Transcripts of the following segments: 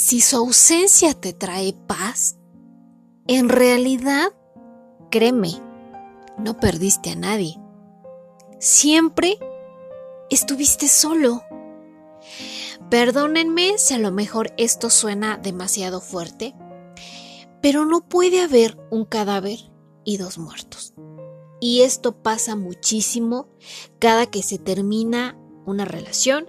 si su ausencia te trae paz, en realidad, créeme, no perdiste a nadie. Siempre estuviste solo. Perdónenme si a lo mejor esto suena demasiado fuerte, pero no puede haber un cadáver y dos muertos. Y esto pasa muchísimo cada que se termina una relación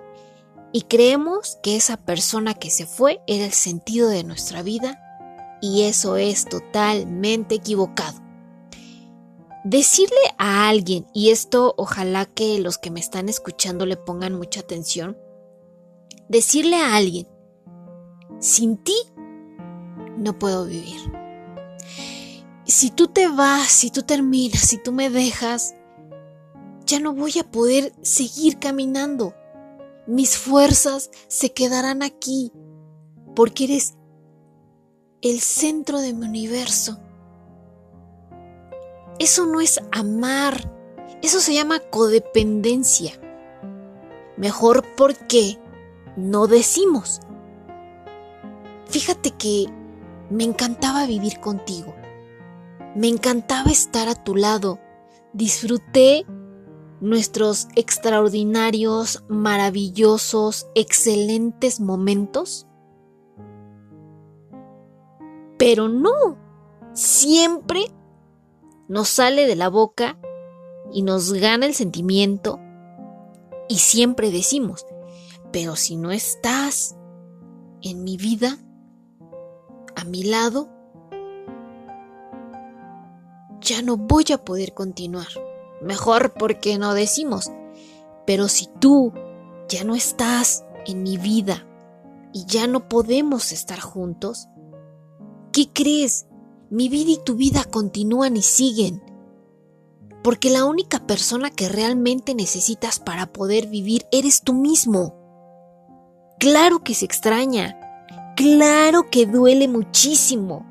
y creemos que esa persona que se fue era el sentido de nuestra vida y eso es totalmente equivocado. Decirle a alguien, y esto ojalá que los que me están escuchando le pongan mucha atención, decirle a alguien, sin ti no puedo vivir. Si tú te vas, si tú terminas, si tú me dejas, ya no voy a poder seguir caminando. Mis fuerzas se quedarán aquí porque eres el centro de mi universo. Eso no es amar, eso se llama codependencia. Mejor porque no decimos. Fíjate que me encantaba vivir contigo. Me encantaba estar a tu lado. Disfruté nuestros extraordinarios, maravillosos, excelentes momentos. Pero no, siempre nos sale de la boca y nos gana el sentimiento y siempre decimos, pero si no estás en mi vida, a mi lado, ya no voy a poder continuar. Mejor porque no decimos, pero si tú ya no estás en mi vida y ya no podemos estar juntos, ¿qué crees? mi vida y tu vida continúan y siguen. Porque la única persona que realmente necesitas para poder vivir eres tú mismo. Claro que se extraña, claro que duele muchísimo.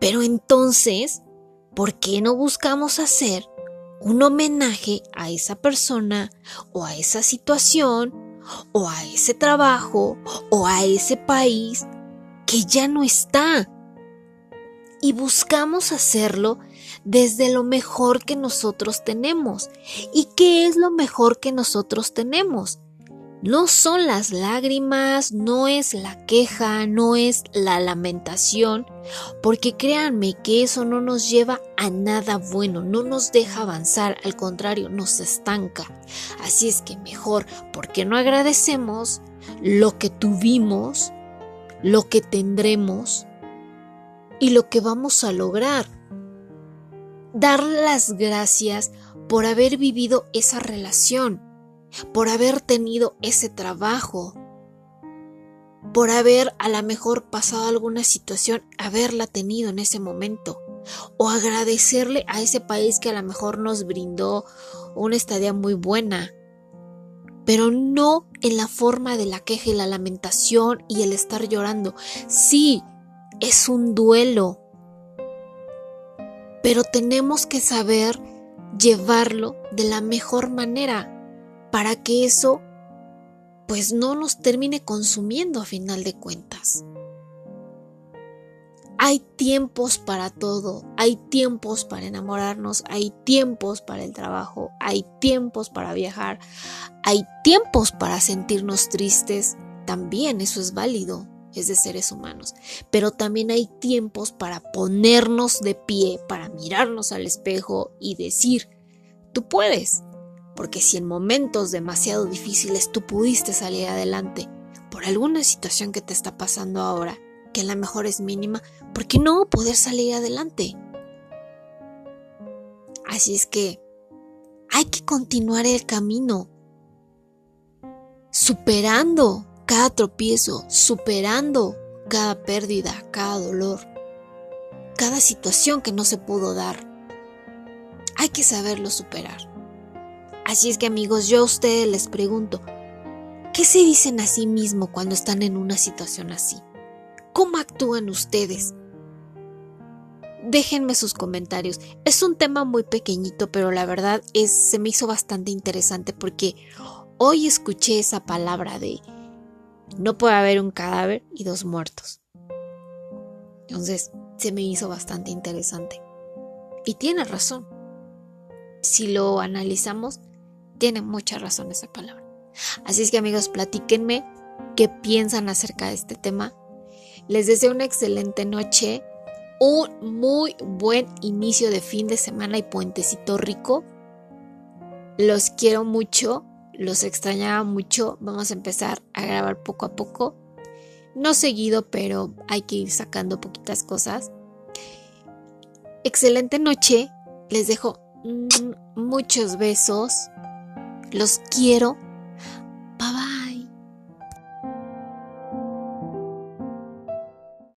Pero entonces, ¿por qué no buscamos hacer un homenaje a esa persona o a esa situación o a ese trabajo o a ese país que ya no está? y buscamos hacerlo desde lo mejor que nosotros tenemos. ¿Y qué es lo mejor que nosotros tenemos? No son las lágrimas, no es la queja, no es la lamentación, porque créanme que eso no nos lleva a nada bueno, no nos deja avanzar, al contrario, nos estanca. Así es que mejor, porque no agradecemos lo que tuvimos, lo que tendremos, y lo que vamos a lograr. Dar las gracias por haber vivido esa relación, por haber tenido ese trabajo, por haber a lo mejor pasado alguna situación, haberla tenido en ese momento, o agradecerle a ese país que a lo mejor nos brindó una estadía muy buena, pero no en la forma de la queja y la lamentación y el estar llorando. Sí, es un duelo, pero tenemos que saber llevarlo de la mejor manera para que eso pues no nos termine consumiendo a final de cuentas. Hay tiempos para todo, hay tiempos para enamorarnos, hay tiempos para el trabajo, hay tiempos para viajar, hay tiempos para sentirnos tristes, también eso es válido es de seres humanos, pero también hay tiempos para ponernos de pie, para mirarnos al espejo y decir, tú puedes, porque si en momentos demasiado difíciles tú pudiste salir adelante por alguna situación que te está pasando ahora, que a lo mejor es mínima, ¿por qué no poder salir adelante? Así es que hay que continuar el camino, superando cada tropiezo, superando cada pérdida, cada dolor, cada situación que no se pudo dar. Hay que saberlo superar. Así es que amigos, yo a ustedes les pregunto, ¿qué se dicen a sí mismo cuando están en una situación así? ¿Cómo actúan ustedes? Déjenme sus comentarios. Es un tema muy pequeñito, pero la verdad es se me hizo bastante interesante porque hoy escuché esa palabra de no puede haber un cadáver y dos muertos. Entonces, se me hizo bastante interesante. Y tiene razón. Si lo analizamos, tiene mucha razón esa palabra. Así es que amigos, platíquenme qué piensan acerca de este tema. Les deseo una excelente noche, un muy buen inicio de fin de semana y puentecito rico. Los quiero mucho, los extrañaba mucho. Vamos a empezar a grabar poco a poco. No seguido, pero hay que ir sacando poquitas cosas. Excelente noche. Les dejo muchos besos. Los quiero